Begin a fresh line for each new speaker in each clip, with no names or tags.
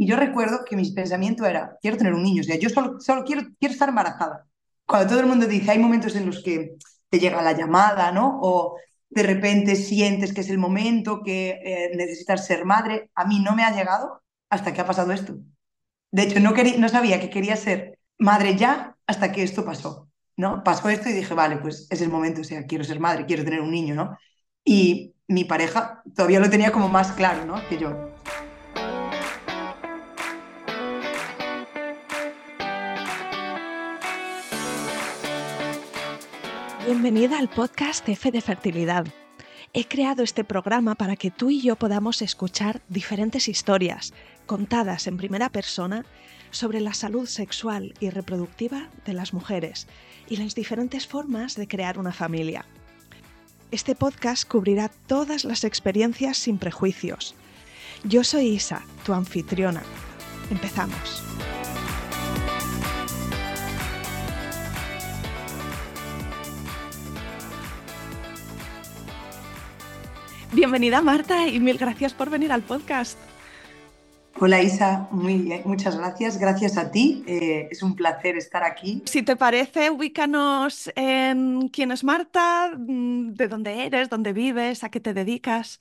Y yo recuerdo que mi pensamiento era, quiero tener un niño, o sea, yo solo, solo quiero, quiero estar embarazada. Cuando todo el mundo dice, hay momentos en los que te llega la llamada, ¿no? O de repente sientes que es el momento, que eh, necesitas ser madre. A mí no me ha llegado hasta que ha pasado esto. De hecho, no, no sabía que quería ser madre ya hasta que esto pasó, ¿no? Pasó esto y dije, vale, pues es el momento, o sea, quiero ser madre, quiero tener un niño, ¿no? Y mi pareja todavía lo tenía como más claro, ¿no? Que yo.
Bienvenida al podcast F de Fertilidad. He creado este programa para que tú y yo podamos escuchar diferentes historias contadas en primera persona sobre la salud sexual y reproductiva de las mujeres y las diferentes formas de crear una familia. Este podcast cubrirá todas las experiencias sin prejuicios. Yo soy Isa, tu anfitriona. Empezamos. Bienvenida Marta y mil gracias por venir al podcast.
Hola Isa, muy muchas gracias. Gracias a ti. Eh, es un placer estar aquí.
Si te parece, ubícanos en quién es Marta, de dónde eres, dónde vives, a qué te dedicas.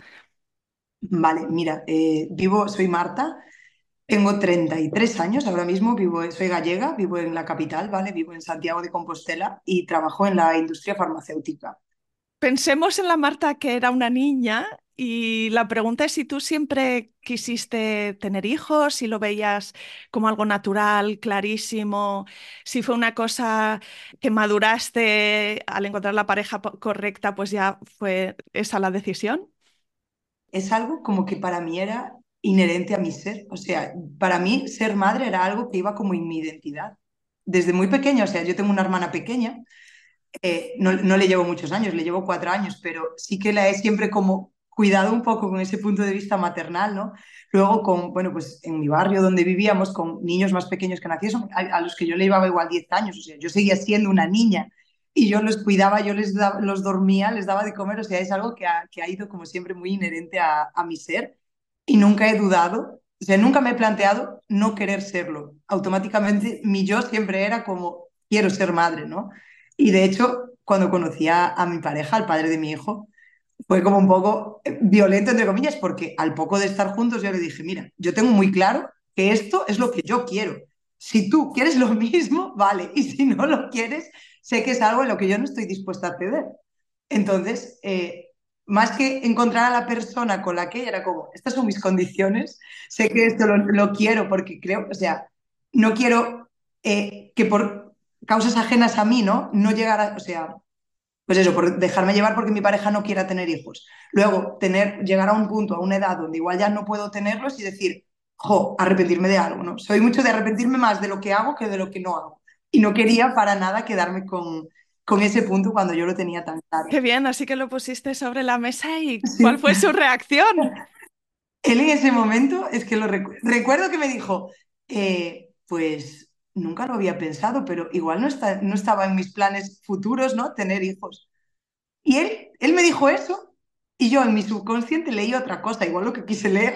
Vale, mira, eh, vivo, soy Marta, tengo 33 años ahora mismo, vivo, soy gallega, vivo en la capital, ¿vale? Vivo en Santiago de Compostela y trabajo en la industria farmacéutica.
Pensemos en la Marta que era una niña y la pregunta es si tú siempre quisiste tener hijos, si lo veías como algo natural, clarísimo, si fue una cosa que maduraste al encontrar la pareja correcta, pues ya fue esa la decisión.
Es algo como que para mí era inherente a mi ser. O sea, para mí ser madre era algo que iba como en mi identidad. Desde muy pequeña, o sea, yo tengo una hermana pequeña eh, no, le llevo muchos años, le llevo cuatro años, pero sí que la he siempre como cuidado un poco con ese punto de vista maternal, ¿no? Luego con, bueno, pues en mi barrio donde vivíamos, con niños más pequeños que nacieron, a, los que yo le llevaba igual 10 años, o sea, yo seguía siendo una niña y yo los cuidaba, yo les los dormía, les daba de comer, o sea, es algo que ha, que ha ido como siempre muy inherente a, a mi ser y nunca he dudado, o sea, nunca me he planteado no querer serlo. Automáticamente mi yo siempre era como, quiero ser madre, ¿no? Y de hecho, cuando conocí a, mi pareja, al padre de mi hijo, fue como un poco eh, violento, entre comillas, porque al poco de estar juntos yo le dije, mira, yo tengo muy claro que esto es lo que yo quiero. Si tú quieres lo mismo, vale, y si no lo quieres, sé que es algo en lo que yo no estoy dispuesta a ceder. Entonces, eh, más que encontrar a la persona con la que era como, estas son mis condiciones, sé que esto lo, quiero porque creo, o sea, no quiero eh, que por causas ajenas a mí, ¿no? No llegar a, o sea, pues eso, por dejarme llevar porque mi pareja no quiera tener hijos. Luego, tener, llegar a un punto, a una edad donde igual ya no puedo tenerlos y decir, jo, arrepentirme de algo, ¿no? Soy mucho de arrepentirme más de lo que hago que de lo que no hago. Y no quería para nada quedarme con, con ese punto cuando yo lo tenía tan claro.
Qué bien, así que lo pusiste sobre la mesa y ¿cuál fue su reacción?
Él en ese momento, es que lo recuerdo que me dijo, eh, pues nunca lo había pensado, pero igual no, está, no estaba en mis planes futuros, ¿no? Tener hijos. Y él, él me dijo eso y yo en mi subconsciente leí otra cosa, igual lo que quise leer.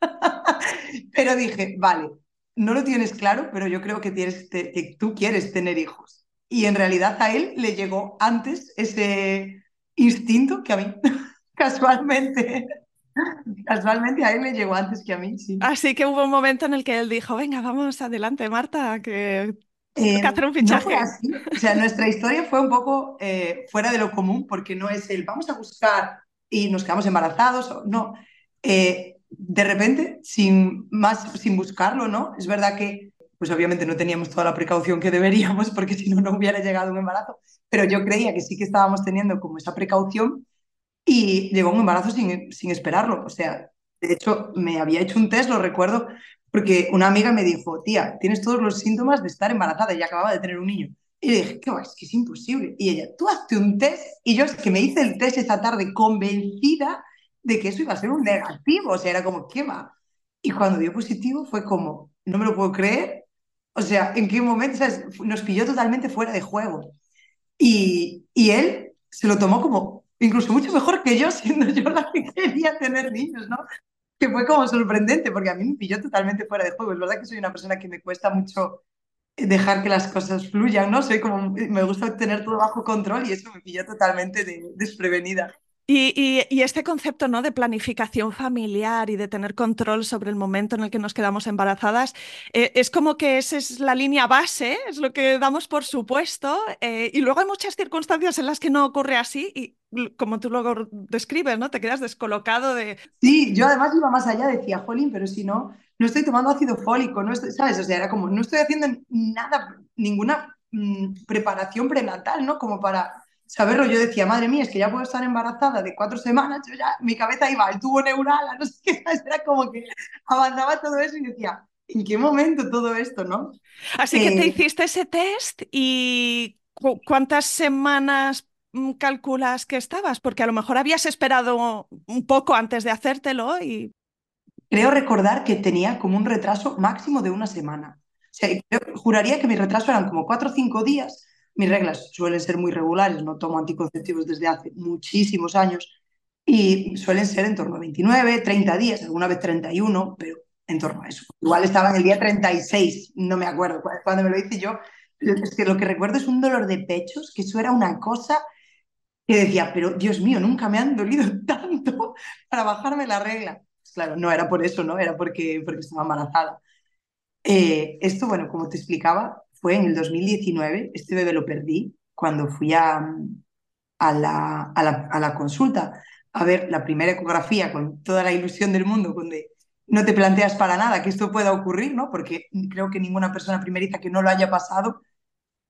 pero dije, vale, no lo tienes claro, pero yo creo que, tienes, que tú quieres tener hijos. Y en realidad a él le llegó antes ese instinto que a mí, casualmente. Casualmente a él me llegó antes que a mí, sí.
Así que hubo un momento en el que él dijo, venga, vamos adelante, Marta, que eh, que hacer un fichaje.
O sea, nuestra historia fue un poco eh, fuera de lo común, porque no es el vamos a buscar y nos quedamos embarazados, no. Eh, de repente, sin más, sin buscarlo, ¿no? Es verdad que, pues obviamente no teníamos toda la precaución que deberíamos, porque si no, no hubiera llegado un embarazo, pero yo creía que sí que estábamos teniendo como esa precaución y llegó un embarazo sin, sin esperarlo. O sea, de hecho, me había hecho un test, lo recuerdo, porque una amiga me dijo, tía, tienes todos los síntomas de estar embarazada y acababa de tener un niño. Y le dije, ¿qué va? Es que es imposible. Y ella, tú hazte un test. Y yo es que me hice el test esa tarde convencida de que eso iba a ser un negativo. O sea, era como, ¿qué va? Y cuando dio positivo fue como, no me lo puedo creer. O sea, ¿en qué momento? Nos pilló totalmente fuera de juego. Y, y él se lo tomó como incluso mucho mejor que yo, siendo yo la que quería tener niños, ¿no? que fue como sorprendente, porque a mí me pilló totalmente fuera de juego. Es verdad que soy una persona que me cuesta mucho dejar que las cosas fluyan, ¿no? Soy como, me gusta tener todo bajo control y eso me pilló totalmente desprevenida.
Y, este concepto ¿no? de planificación familiar y de tener control sobre el momento en el que nos quedamos embarazadas, eh, es como que esa es la línea base, es lo que damos por supuesto, eh, y luego hay muchas circunstancias en las que no ocurre así y como tú luego describes, ¿no? Te quedas descolocado de...
Sí, yo además iba más allá, decía, jolín, pero si no, no estoy tomando ácido fólico, no estoy, ¿sabes? O sea, era como, no estoy haciendo nada, ninguna mm, preparación prenatal, ¿no? Como para saberlo, yo decía, madre mía, es que ya puedo estar embarazada de cuatro semanas, yo ya, mi cabeza iba al tubo neural, no sé qué, era como que avanzaba todo eso y decía, ¿en qué momento todo esto, no?
Así que te eh, hiciste ese test y ¿cuántas semanas calculas que estabas? Porque a lo mejor habías esperado un poco antes de hacértelo.
Creo recordar que tenía como un retraso máximo de una semana. O sea, juraría que mi retraso eran como cuatro o cinco días mis reglas suelen ser muy regulares, no tomo anticonceptivos desde hace muchísimos años y suelen ser en torno a 29, 30 días, alguna vez 31, pero en torno a eso. Igual estaba en el día 36, no me acuerdo cuando me lo hice yo. Es que lo que recuerdo es un dolor de pechos, que eso era una cosa que decía, pero Dios mío, nunca me han dolido tanto para bajarme la regla. Pues claro, no era por eso, ¿no? Era porque, porque estaba embarazada. Eh, esto, bueno, como te explicaba, fue en el 2019, este bebé lo perdí cuando fui a, a, la, a, la, consulta a ver la primera ecografía con toda la ilusión del mundo, donde no te planteas para nada que esto pueda ocurrir, ¿no? Porque creo que ninguna persona primeriza que no lo haya pasado,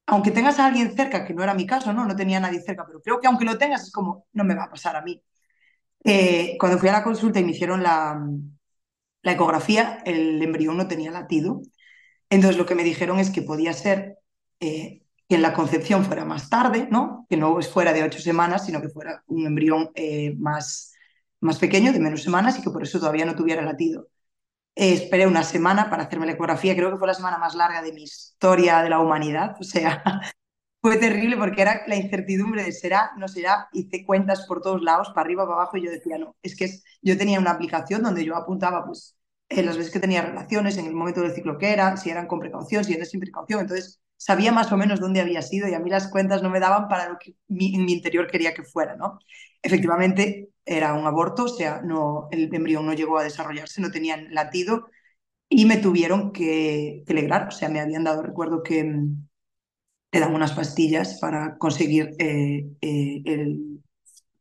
aunque tengas a alguien cerca, que no era mi caso, ¿no? No tenía nadie cerca, pero creo que aunque lo tengas es como, no me va a pasar a mí. Eh, cuando fui a la consulta y me hicieron la, la ecografía, el embrión no tenía latido entonces lo que me dijeron es que podía ser eh, que la concepción fuera más tarde, ¿no? que no fuera de ocho semanas, sino que fuera un embrión eh, más, más pequeño, de menos semanas, y que por eso todavía no tuviera latido. Eh, esperé una semana para hacerme la ecografía, creo que fue la semana más larga de mi historia de la humanidad, o sea, fue terrible porque era la incertidumbre de será, no será, hice cuentas por todos lados, para arriba, para abajo, y yo decía, no, es que yo tenía una aplicación donde yo apuntaba, pues, en las veces que tenía relaciones, en el momento del ciclo que era, si eran con precaución, si eran sin precaución. Entonces sabía más o menos dónde había sido y a mí las cuentas no me daban para lo que mi, mi interior quería que fuera. ¿no? Efectivamente era un aborto, o sea, no, el embrión no llegó a desarrollarse, no tenían latido y me tuvieron que, que o sea, me habían dado, recuerdo que mm, te dan unas pastillas para conseguir eh, eh, el,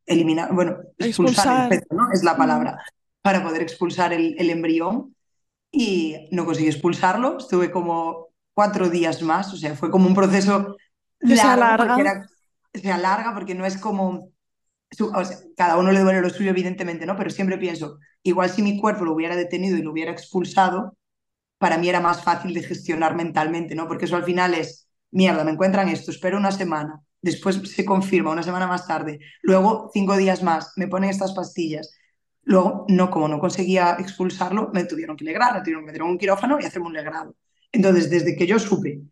eliminar, bueno, expulsar, el feto, ¿no? Es la palabra para poder expulsar el, embrión y no conseguí expulsarlo. Estuve como cuatro días más, o sea, fue como un proceso largo,
larga.
se alarga porque no es como... cada uno le duele lo suyo, evidentemente, ¿no? Pero siempre pienso, igual si mi cuerpo lo hubiera detenido y lo hubiera expulsado, para mí era más fácil de gestionar mentalmente, ¿no? Porque eso al final es, mierda, me encuentran esto, espero una semana, después se confirma una semana más tarde, luego cinco días más, me ponen estas pastillas, Luego, no, como no conseguía expulsarlo, me tuvieron que legrar, me tuvieron que meter un quirófano y hacerme un legrado. Entonces, desde que yo supe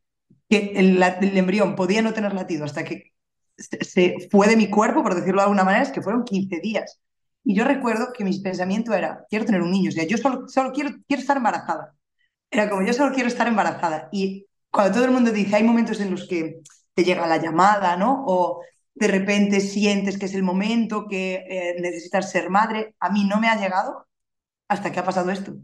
que el, embrión podía no tener latido hasta que se, fue de mi cuerpo, por decirlo de alguna manera, es que fueron 15 días. Y yo recuerdo que mi pensamiento era, quiero tener un niño, o sea, yo solo, solo quiero, quiero estar embarazada. Era como, yo solo quiero estar embarazada. Y cuando todo el mundo dice, hay momentos en los que te llega la llamada, ¿no? O de repente sientes que es el momento, que eh, necesitas ser madre. A mí no me ha llegado hasta que ha pasado esto.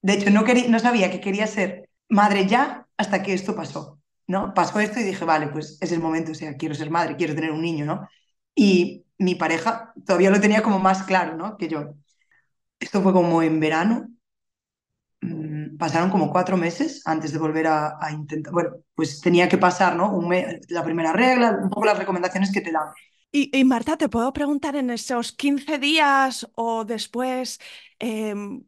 De hecho, no, no sabía que quería ser madre ya hasta que esto pasó. ¿no? Pasó esto y dije, vale, pues es el momento, o sea, quiero ser madre, quiero tener un niño, ¿no? Y mi pareja todavía lo tenía como más claro, ¿no? Que yo. Esto fue como en verano, mm, pasaron como cuatro meses antes de volver a, intentar, bueno, pues tenía que pasar, ¿no? Un la primera regla, un poco las recomendaciones que te dan.
Y, Marta, te puedo preguntar en esos 15 días o después, em,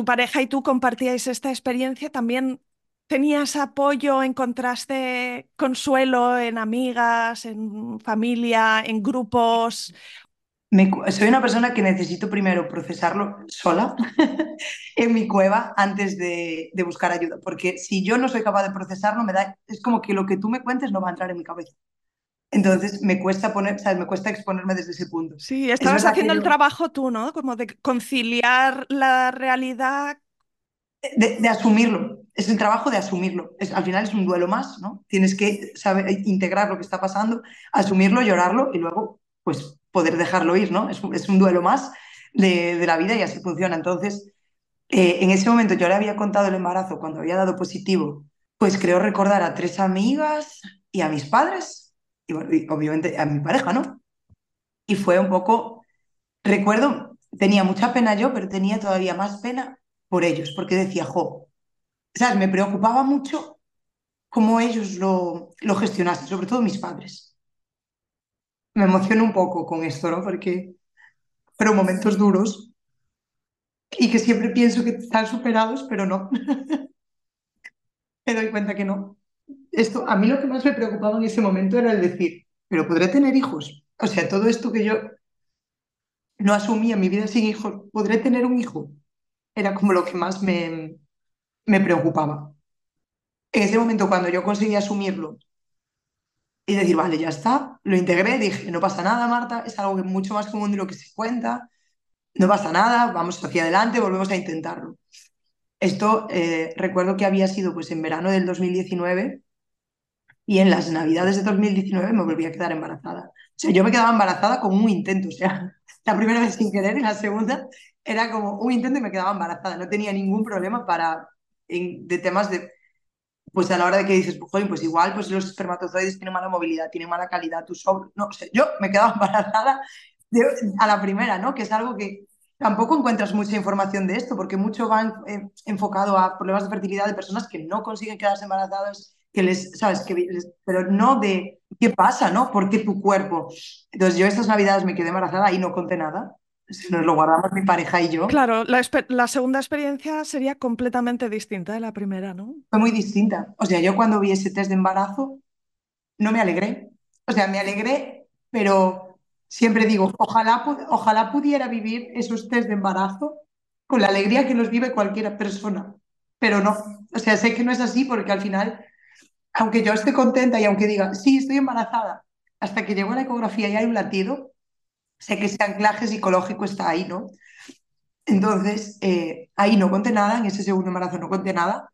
tu pareja y tú compartíais esta experiencia, también tenías apoyo, encontraste consuelo en amigas, en familia, en grupos,
soy una persona que necesito primero procesarlo sola en mi cueva antes de, buscar ayuda, porque si yo no soy capaz de procesarlo, me da, es como que lo que tú me cuentes no va a entrar en mi cabeza. Entonces me cuesta poner, ¿sabes? Me cuesta exponerme desde ese punto.
Sí, estabas haciendo el trabajo tú, ¿no? Como de conciliar la realidad.
De, asumirlo. Es el trabajo de asumirlo. Es, al final es un duelo más, ¿no? Tienes que saber integrar lo que está pasando, asumirlo, llorarlo y luego, pues, poder dejarlo ir, ¿no? Es, es un duelo más de, de, la vida y así funciona. Entonces, eh, en ese momento yo le había contado el embarazo cuando había dado positivo, pues creo recordar a tres amigas y a mis padres y, obviamente a mi pareja, ¿no? Y fue un poco, recuerdo, tenía mucha pena yo, pero tenía todavía más pena por ellos, porque decía, jo, ¿sabes? Me preocupaba mucho cómo ellos lo, lo gestionasen, sobre todo mis padres. Me emociono un poco con esto, ¿no? Porque fueron momentos duros y que siempre pienso que están superados, pero no. me doy cuenta que no esto, a mí lo que más me preocupaba en ese momento era el decir, pero podré tener hijos. O sea, todo esto que yo no asumía mi vida sin hijos, ¿podré tener un hijo? Era como lo que más me, me preocupaba. En ese momento, cuando yo conseguí asumirlo y decir, vale, ya está, lo integré, dije, no pasa nada, Marta, es algo que mucho más común de lo que se cuenta, no pasa nada, vamos hacia adelante, volvemos a intentarlo. Esto eh, recuerdo que había sido pues en verano del 2019 y en las navidades de 2019 me volví a quedar embarazada. O sea, yo me quedaba embarazada con un intento, o sea, la primera vez sin querer y la segunda era como un intento y me quedaba embarazada. No tenía ningún problema para, de temas de, pues a la hora de que dices, pues, pues igual pues los espermatozoides tienen mala movilidad, tienen mala calidad, tu sobre, no, o sea, yo me quedaba embarazada a la primera, ¿no? Que es algo que tampoco encuentras mucha información de esto, porque mucho va enfocado a problemas de fertilidad de personas que no consiguen quedarse embarazadas que les, ¿sabes? Que pero no de qué pasa, ¿no? ¿Por qué tu cuerpo? Entonces yo estas navidades me quedé embarazada y no conté nada. Nos lo guardamos mi pareja y yo.
Claro, la, la, segunda experiencia sería completamente distinta de la primera, ¿no?
Fue muy distinta. O sea, yo cuando vi ese test de embarazo, no me alegré. O sea, me alegré, pero siempre digo, ojalá, ojalá pudiera vivir esos test de embarazo con la alegría que los vive cualquier persona. Pero no. O sea, sé que no es así porque al final aunque yo esté contenta y aunque diga, sí, estoy embarazada, hasta que llego a la ecografía y hay un latido, sé que ese anclaje psicológico está ahí, ¿no? Entonces, eh, ahí no conté nada, en ese segundo embarazo no conté nada.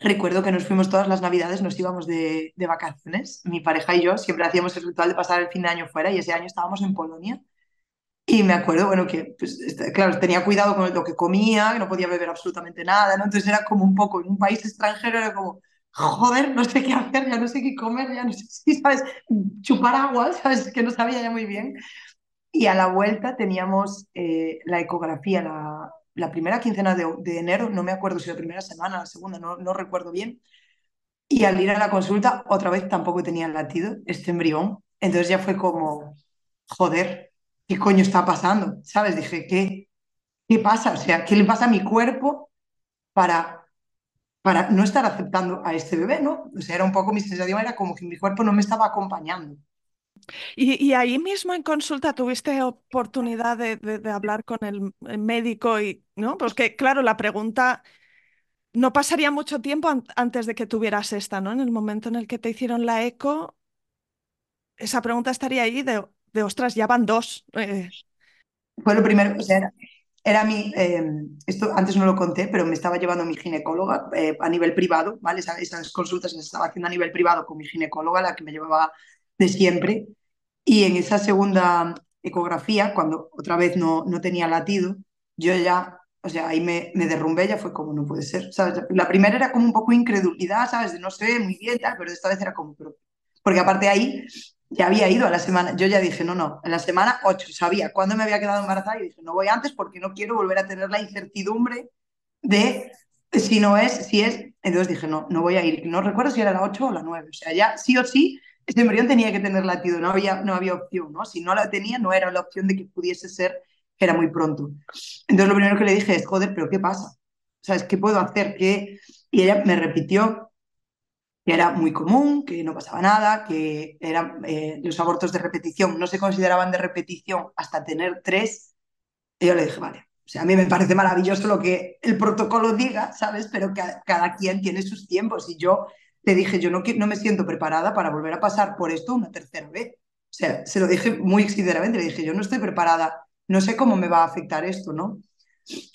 Recuerdo que nos fuimos todas las navidades, nos íbamos de, de, vacaciones, mi pareja y yo siempre hacíamos el ritual de pasar el fin de año fuera y ese año estábamos en Polonia. Y me acuerdo, bueno, que, pues, este, claro, tenía cuidado con lo que comía, que no podía beber absolutamente nada, ¿no? Entonces era como un poco, en un país extranjero era como, joder, no sé qué hacer, ya no sé qué comer, ya no sé si, ¿sabes? Chupar agua, ¿sabes? Que no sabía ya muy bien. Y a la vuelta teníamos eh, la ecografía, la, la, primera quincena de, enero, no me acuerdo si la primera semana, la segunda, no, no recuerdo bien. Y al ir a la consulta, otra vez tampoco tenía latido, este embrión. Entonces ya fue como, joder, ¿qué coño está pasando? ¿Sabes? Dije, ¿qué, qué pasa? O sea, ¿qué le pasa a mi cuerpo para para no estar aceptando a este bebé, ¿no? O sea, era un poco mi sensación, era como que mi cuerpo no me estaba acompañando.
Y, ahí mismo en consulta tuviste oportunidad de, hablar con el, médico y, ¿no? Pues que, claro, la pregunta no pasaría mucho tiempo antes de que tuvieras esta, ¿no? En el momento en el que te hicieron la eco, esa pregunta estaría ahí de, ostras, ya van dos.
Eh. Fue lo primero, o sea, era mi, em, esto antes no lo conté, pero me estaba llevando mi ginecóloga eh, a nivel privado, ¿vale? Esas, consultas las estaba haciendo a nivel privado con mi ginecóloga, la que me llevaba de siempre. Y en esa segunda ecografía, cuando otra vez no, no tenía latido, yo ya, o sea, ahí me, me derrumbé, ya fue como, no puede ser, ¿sabes? La primera era como un poco incredulidad, ¿sabes? De no sé, muy bien, tal, pero esta vez era como, pero... porque aparte ahí ya había ido a la semana, yo ya dije, no, no, en la semana 8 sabía cuándo me había quedado embarazada y dije, no voy antes porque no quiero volver a tener la incertidumbre de si no es, si es. Entonces dije, no, no voy a ir. No recuerdo si era la 8 o la 9. O sea, ya sí o sí, ese embrión tenía que tener latido, no había, no había opción, ¿no? Si no la tenía, no era la opción de que pudiese ser que era muy pronto. Entonces lo primero que le dije es, joder, pero ¿qué pasa? ¿Sabes qué puedo hacer? ¿Qué? Y ella me repitió que era muy común, que no pasaba nada, que eran, eh, los abortos de repetición no se consideraban de repetición hasta tener tres. Y yo le dije, vale, o sea, a mí me parece maravilloso lo que el protocolo diga, ¿sabes? Pero cada quien tiene sus tiempos y yo le dije, yo no, no me siento preparada para volver a pasar por esto una tercera vez. O sea, se lo dije muy sinceramente, le dije, yo no estoy preparada, no sé cómo me va a afectar esto, ¿no?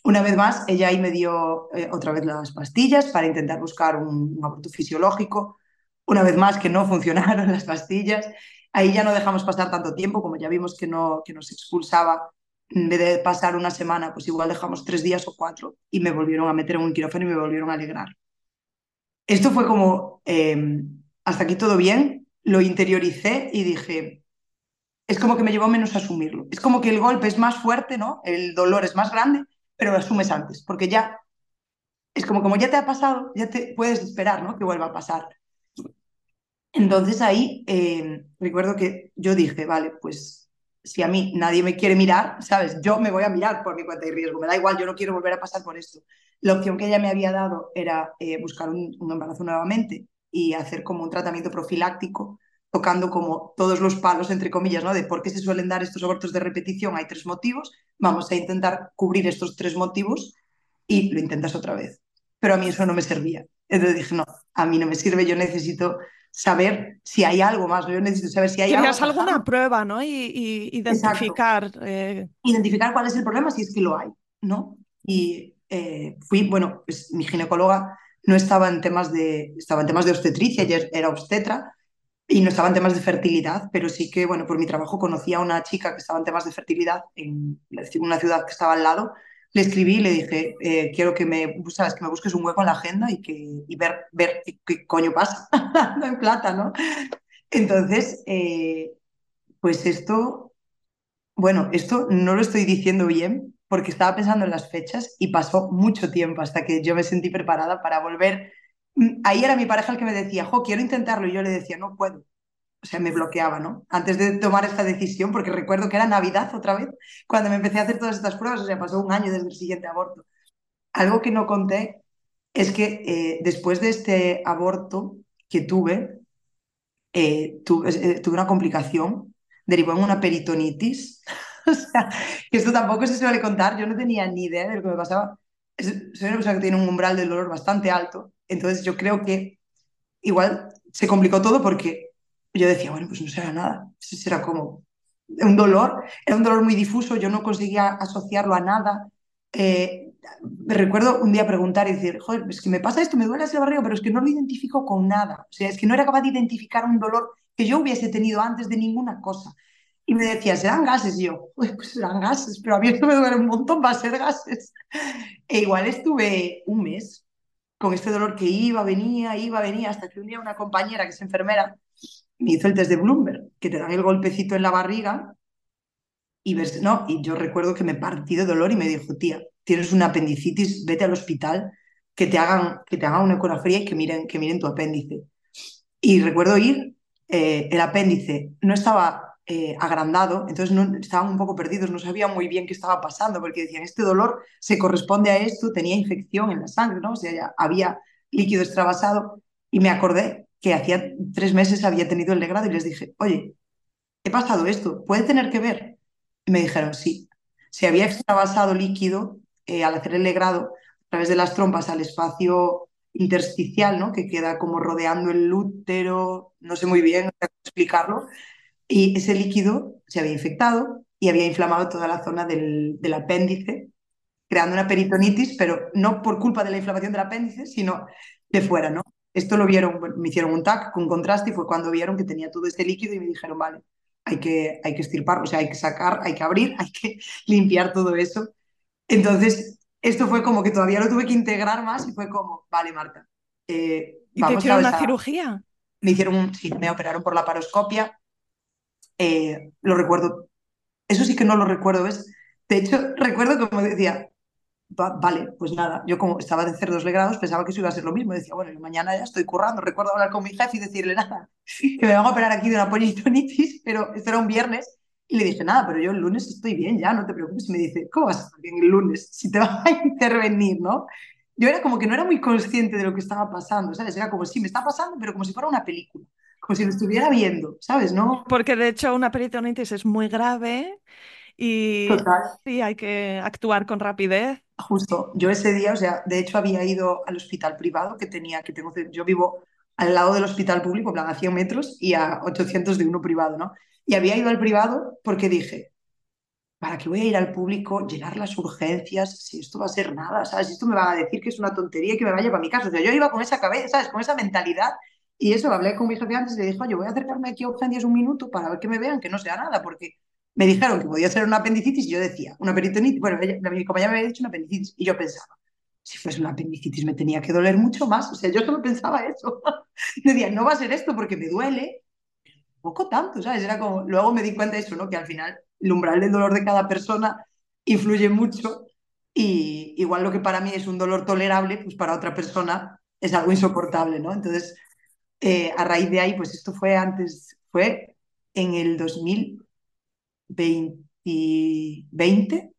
Una vez más, ella ahí me dio eh, otra vez las pastillas para intentar buscar un, un aborto fisiológico. Una vez más, que no funcionaron las pastillas. Ahí ya no dejamos pasar tanto tiempo, como ya vimos que, no, que nos expulsaba en vez de pasar una semana, pues igual dejamos tres días o cuatro y me volvieron a meter en un quirófano y me volvieron a alegrar. Esto fue como, eh, hasta aquí todo bien, lo interioricé y dije, es como que me llevó menos a asumirlo. Es como que el golpe es más fuerte, ¿no? El dolor es más grande, pero lo asumes antes, porque ya, es como como ya te ha pasado, ya te puedes esperar, ¿no? Que vuelva a pasar. Entonces ahí eh, recuerdo que yo dije, vale, pues si a mí nadie me quiere mirar, ¿sabes? Yo me voy a mirar por mi cuenta de riesgo, me da igual, yo no quiero volver a pasar por esto. La opción que ella me había dado era eh, buscar un, un, embarazo nuevamente y hacer como un tratamiento profiláctico, tocando como todos los palos, entre comillas, ¿no? De por qué se suelen dar estos abortos de repetición. Hay tres motivos, vamos a intentar cubrir estos tres motivos y lo intentas otra vez. Pero a mí eso no me servía. Entonces dije, no, a mí no me sirve, yo necesito saber si hay algo más. Yo necesito saber si hay
algo alguna prueba, ¿no? Y, y identificar. Eh...
Identificar cuál es el problema si es que lo hay, ¿no? Y eh, fui, bueno, pues mi ginecóloga no estaba en temas de, estaba en temas de obstetricia, ella era obstetra y no estaba en temas de fertilidad, pero sí que, bueno, por mi trabajo conocía a una chica que estaba en temas de fertilidad en una ciudad que estaba al lado le escribí y le dije, eh, quiero que me, sabes, que me busques un hueco en la agenda y, que, y ver, ver qué, coño pasa, no en plata, ¿no? Entonces, eh, pues esto, bueno, esto no lo estoy diciendo bien porque estaba pensando en las fechas y pasó mucho tiempo hasta que yo me sentí preparada para volver. Mm, ahí era mi pareja el que me decía, jo, quiero intentarlo y yo le decía, no puedo o sea, me bloqueaba, ¿no? Antes de tomar esta decisión, porque recuerdo que era Navidad otra vez, cuando me empecé a hacer todas estas pruebas, o sea, pasó un año desde el siguiente aborto. Algo que no conté es que eh, después de este aborto que tuve, eh, tuve, eh, tuve, una complicación, derivó en una peritonitis. o sea, que esto tampoco se suele contar, yo no tenía ni idea de lo que me pasaba. Soy una persona que tiene un umbral del dolor bastante alto, entonces yo creo que igual se complicó todo porque yo decía, bueno, pues no será nada, será como un dolor, era un dolor muy difuso, yo no conseguía asociarlo a nada. Eh, recuerdo un día preguntar y decir, joder, es que me pasa esto, me duele el barriga, pero es que no lo identifico con nada. O sea, es que no era capaz de identificar un dolor que yo hubiese tenido antes de ninguna cosa. Y me decía, serán gases. Y yo, pues serán gases, pero a mí esto me duele un montón, va a ser gases. E igual estuve un mes con este dolor que iba, venía, iba, venía, hasta que un día una compañera que es enfermera me hizo el test de Bloomberg, que te dan el golpecito en la barriga y ves, no, y yo recuerdo que me partí de dolor y me dijo, tía, tienes una apendicitis, vete al hospital, que te hagan, que te hagan una ecografía y que miren, que miren tu apéndice. Y recuerdo ir, eh, el apéndice no estaba eh, agrandado, entonces no, estaban un poco perdidos, no sabían muy bien qué estaba pasando, porque decían, este dolor se corresponde a esto, tenía infección en la sangre, ¿no? O sea, había líquido extravasado, y me acordé que hacía tres meses había tenido el legrado y les dije, oye, he pasado esto, ¿puede tener que ver? Y me dijeron, sí. Se había extravasado líquido eh, al hacer el legrado a través de las trompas al espacio intersticial, ¿no? que queda como rodeando el útero, no sé muy bien cómo explicarlo, y ese líquido se había infectado y había inflamado toda la zona del, del apéndice, creando una peritonitis, pero no por culpa de la inflamación del apéndice, sino de fuera, ¿no? Esto lo vieron, me hicieron un TAC con contraste y fue cuando vieron que tenía todo este líquido y me dijeron, vale, hay que, hay que estirpar, o sea, hay que sacar, hay que abrir, hay que limpiar todo eso. Entonces, esto fue como que todavía lo tuve que integrar más y fue como, vale, Marta.
Eh, ¿Y te hicieron una cirugía?
Me hicieron un, sí, me operaron por la paroscopia. Eh, lo recuerdo, eso sí que no lo recuerdo, ¿ves? De hecho, recuerdo como decía, vale, pues nada, yo como estaba de cerdos legrados pensaba que eso iba a ser lo mismo. Decía, bueno, mañana ya estoy currando. Recuerdo hablar con mi jefe y decirle nada, que me van a operar aquí de una politonitis, pero esto era un viernes. Y le dije, nada, pero yo el lunes estoy bien, ya, no te preocupes. Y me dice, ¿cómo vas a estar bien el lunes si te va a intervenir, no? Yo era como que no era muy consciente de lo que estaba pasando, ¿sabes? Era como, sí, me está pasando, pero como si fuera una película, como si lo estuviera viendo, ¿sabes? No.
Porque de hecho una peritonitis es muy grave y sí, hay que actuar con rapidez.
Justo, yo ese día, o sea, de hecho había ido al hospital privado que tenía, que tengo, yo vivo al lado del hospital público, en plan a 100 metros y a 800 de uno privado, ¿no? Y había ido al privado porque dije, ¿para qué voy a ir al público, llenar las urgencias, si esto va a ser nada, ¿sabes? Si esto me van a decir que es una tontería y que me vaya para mi casa. O yo iba con esa cabeza, ¿sabes? Con esa mentalidad. Y eso, hablé con mi jefe antes y le dije, oye, voy a acercarme aquí a urgencias un minuto para ver que me vean, que no sea nada, porque me dijeron que podía ser una apendicitis yo decía, una peritonitis, bueno, ella, mi me había dicho una apendicitis y yo pensaba, si fuese una apendicitis me tenía que doler mucho más, o sea, yo solo pensaba eso. decía, no va a ser esto porque me duele, poco tanto, ¿sabes? Era como, luego me di cuenta de eso, ¿no? Que al final el umbral del dolor de cada persona influye mucho y igual lo que para mí es un dolor tolerable, pues para otra persona es algo insoportable, ¿no? Entonces, eh, a raíz de ahí, pues esto fue antes, fue en el 2020,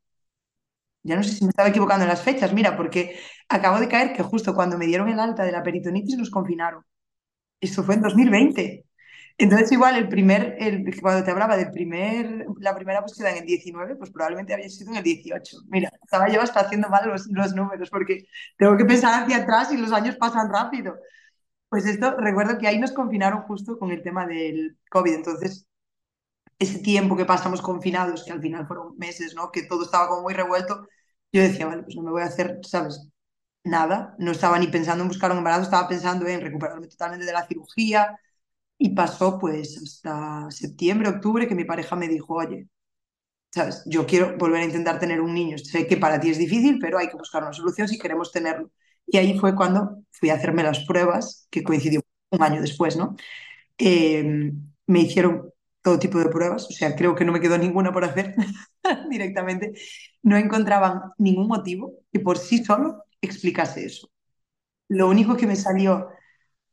ya no sé si me estaba equivocando en las fechas, mira, porque acabo de caer que justo cuando me dieron el alta de la peritonitis nos confinaron. Esto fue en 2020. Entonces, igual, el primer, el, cuando te hablaba del primer, la primera búsqueda en el 19, pues probablemente había sido en el 18. Mira, estaba yo haciendo mal los, los números, porque tengo que pensar hacia atrás y los años pasan rápido. Pues esto, recuerdo que ahí nos confinaron justo con el tema del COVID. Entonces, ese tiempo que pasamos confinados, que al final fueron meses, ¿no? Que todo estaba como muy revuelto, yo decía, vale, pues no me voy a hacer, ¿sabes? Nada. No estaba ni pensando en buscar un embarazo, estaba pensando en recuperarme totalmente de la cirugía, y pasó pues hasta septiembre, octubre, que mi pareja me dijo, oye, ¿sabes? Yo quiero volver a intentar tener un niño. Sé que para ti es difícil, pero hay que buscar una solución si queremos tenerlo. Y ahí fue cuando fui a hacerme las pruebas, que coincidió un año después, ¿no? Em, me hicieron todo tipo de pruebas, o sea, creo que no me quedó ninguna por hacer directamente. No encontraban ningún motivo que por sí solo explicase eso. Lo único que me salió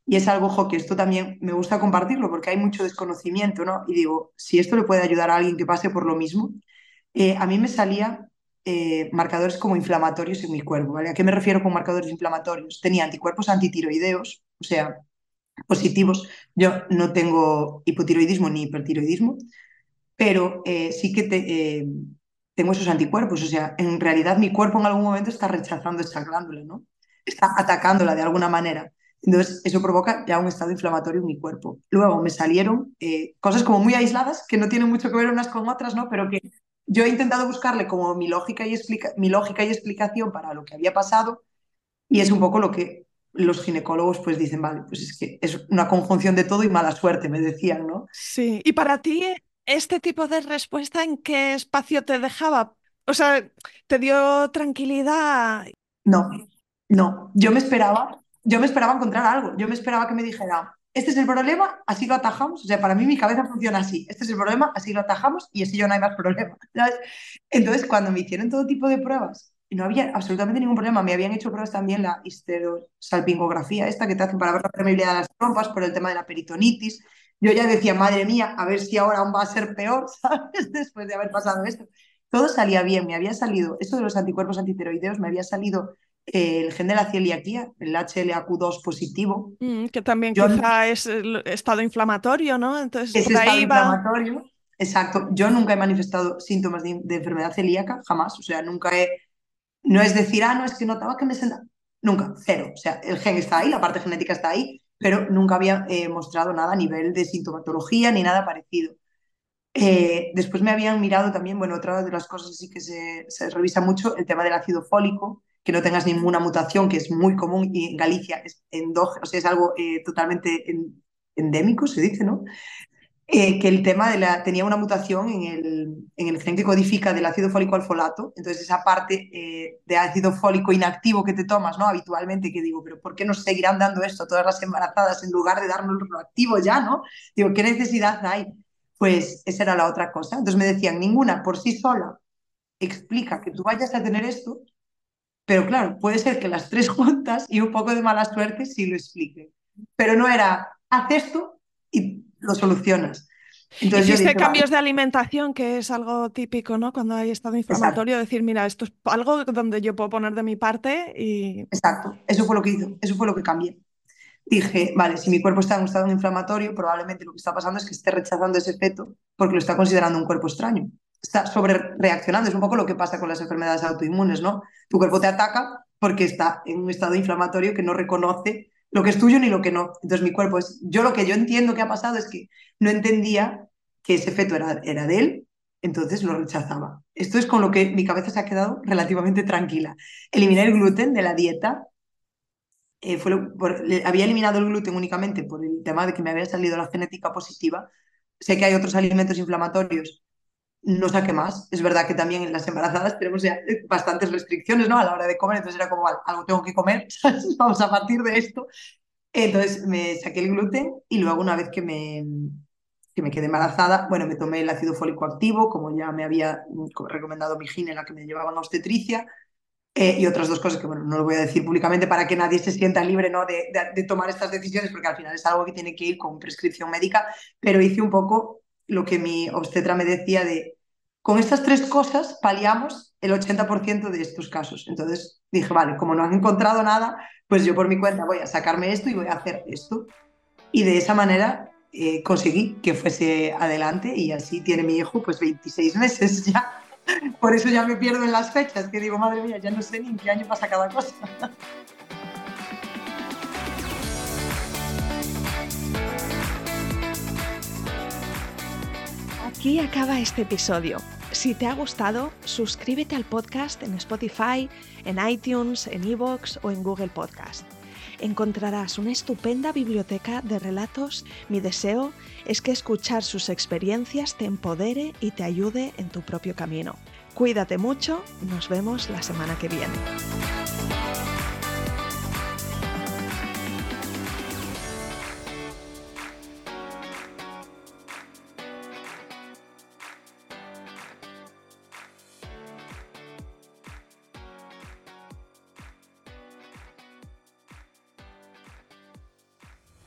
y es algo, jo, que esto también me gusta compartirlo porque hay mucho desconocimiento, ¿no? Y digo, si esto le puede ayudar a alguien que pase por lo mismo, eh, a mí me salía eh, marcadores como inflamatorios en mi cuerpo, ¿vale? ¿A qué me refiero con marcadores inflamatorios? Tenía anticuerpos antitiroideos, o sea, positivos. Yo no tengo hipotiroidismo ni hipertiroidismo, pero eh, sí que te, tengo esos anticuerpos, o sea, en realidad mi cuerpo en algún momento está rechazando esa glándula, ¿no? Está atacándola de alguna manera. Entonces, eso provoca ya un estado inflamatorio en mi cuerpo. Luego me salieron eh, cosas como muy aisladas, que no tienen mucho que ver unas con otras, ¿no? Pero que yo he intentado buscarle como mi lógica y, mi lógica y explicación para lo que había pasado y es un poco lo que los ginecólogos pues dicen, vale, pues es que es una conjunción de todo y mala suerte, me decían, ¿no?
Sí, y para ti, ¿este tipo de respuesta en qué espacio te dejaba? O sea, ¿te dio tranquilidad?
No, no, yo me esperaba yo me esperaba encontrar algo, yo me esperaba que me dijera, este es el problema, así lo atajamos, o sea, para mí mi cabeza funciona así, este es el problema, así lo atajamos y así yo no hay más problema, Entonces, cuando me hicieron todo tipo de pruebas, no había absolutamente ningún problema, me habían hecho pruebas también la histerosalpingografía, esta que te hacen para ver la permeabilidad de las trompas por el tema de la peritonitis, yo ya decía, madre mía, a ver si ahora aún va a ser peor, ¿sabes? Después de haber pasado esto. Todo salía bien, me había salido, esto de los anticuerpos antiteroideos, me había salido el gen de la celiaquía, el HLAQ2 positivo.
Mm, que también quizá es el estado inflamatorio, ¿no?
Entonces, es estado inflamatorio. Exacto. Yo nunca he manifestado síntomas de, enfermedad celíaca, jamás. O sea, nunca he. No es decir, ah, no, es que notaba que me sentaba. Nunca, cero. O sea, el gen está ahí, la parte genética está ahí, pero nunca había eh, mostrado nada a nivel de sintomatología ni nada parecido. Eh, después me habían mirado también, bueno, otra de las cosas sí que se, revisa mucho, el tema del ácido fólico, que no tengas ninguna mutación, que es muy común y en Galicia es endógeno, o sea, es algo eh, totalmente endémico, se dice, ¿no? Eh, que el tema de la, tenía una mutación en el, en el gen que codifica del ácido fólico al folato, entonces esa parte eh, de ácido fólico inactivo que te tomas, ¿no? Habitualmente, que digo, pero ¿por qué nos seguirán dando esto a todas las embarazadas en lugar de darnos lo activo ya, ¿no? Digo, ¿qué necesidad hay? Pues esa era la otra cosa. Entonces me decían, ninguna por sí sola explica que tú vayas a tener esto, pero claro, puede ser que las tres juntas y un poco de mala suerte sí lo expliquen. Pero no era, haz esto y lo solucionas.
Entonces Hiciste cambios de alimentación, que es algo típico, ¿no? Cuando hay estado inflamatorio, decir, mira, esto es algo donde yo puedo poner de mi parte y...
Exacto, eso fue lo que hizo, eso fue lo que cambié. Dije, vale, si mi cuerpo está en un estado inflamatorio, probablemente lo que está pasando es que esté rechazando ese feto porque lo está considerando un cuerpo extraño está sobre reaccionando. Es un poco lo que pasa con las enfermedades autoinmunes, ¿no? Tu cuerpo te ataca porque está en un estado inflamatorio que no reconoce lo que es tuyo ni lo que no. Entonces mi cuerpo es, yo lo que yo entiendo que ha pasado es que no entendía que ese feto era, era de él, entonces lo rechazaba. Esto es con lo que mi cabeza se ha quedado relativamente tranquila. Eliminé el gluten de la dieta. Eh, fue había eliminado el gluten únicamente por el tema de que me había salido la genética positiva. Sé que hay otros alimentos inflamatorios no saqué más. Es verdad que también en las embarazadas tenemos ya bastantes restricciones ¿no? a la hora de comer, entonces era como, algo tengo que comer, vamos a partir de esto. Entonces me saqué el gluten y luego una vez que me, que me quedé embarazada, bueno, me tomé el ácido fólico activo, como ya me había recomendado mi la que me llevaban a obstetricia, eh, y otras dos cosas que, bueno, no lo voy a decir públicamente para que nadie se sienta libre ¿no? de, de tomar estas decisiones, porque al final es algo que tiene que ir con prescripción médica, pero hice un poco lo que mi obstetra me decía de, con estas tres cosas paliamos el 80% de estos casos. Entonces dije, vale, como no han encontrado nada, pues yo por mi cuenta voy a sacarme esto y voy a hacer esto. Y de esa manera eh, conseguí que fuese adelante y así tiene mi hijo pues 26 meses ya. Por eso ya me pierdo en las fechas, que digo, madre mía, ya no sé ni en qué año pasa cada cosa.
Aquí acaba este episodio. Si te ha gustado, suscríbete al podcast en Spotify, en iTunes, en Evox o en Google Podcast. Encontrarás una estupenda biblioteca de relatos. Mi deseo es que escuchar sus experiencias te empodere y te ayude en tu propio camino. Cuídate mucho, nos vemos la semana que viene.